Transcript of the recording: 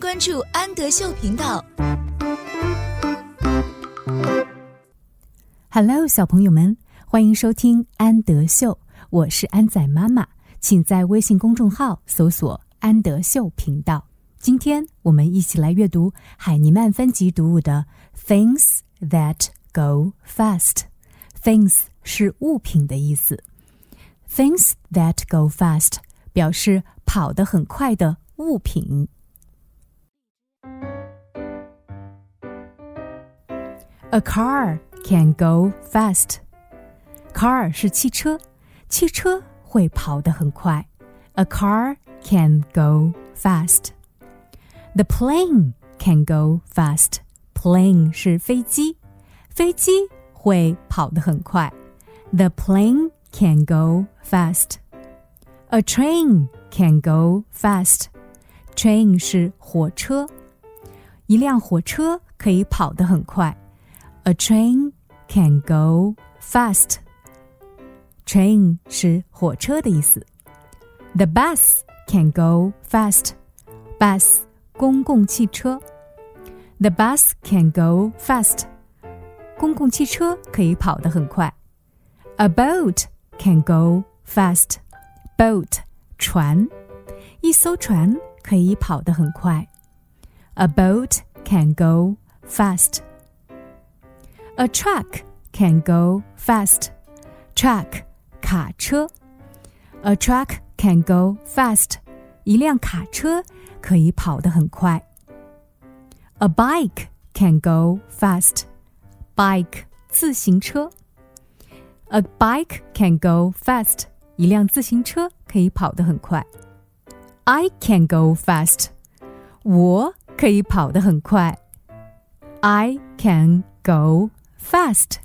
关注安德秀频道。Hello，小朋友们，欢迎收听安德秀，我是安仔妈妈，请在微信公众号搜索“安德秀频道”。今天我们一起来阅读海尼曼分级读物的《Things That Go Fast》。Things 是物品的意思，Things that go fast 表示跑得很快的物品。A car can go fast. Car 是汽车，汽车会跑得很快。A car can go fast. The plane can go fast. Plane 是飞机，飞机会跑得很快。The plane can go fast. A train can go fast. Train 是火车，一辆火车可以跑得很快。 A train can go fast. Train 是火车的意思。The bus can go fast. Bus 公共汽车。The bus can go fast. 公共汽车可以跑得很快。A boat can go fast. Boat 船，一艘船可以跑得很快。A boat can go fast. A truck can go fast. Truck 卡车，A truck can go fast. 一辆卡车可以跑得很快。A bike can go fast. Bike 自行车，A bike can go fast. 一辆自行车可以跑得很快。I can go fast. 我可以跑得很快。I can go fast